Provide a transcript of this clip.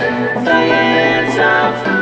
Science of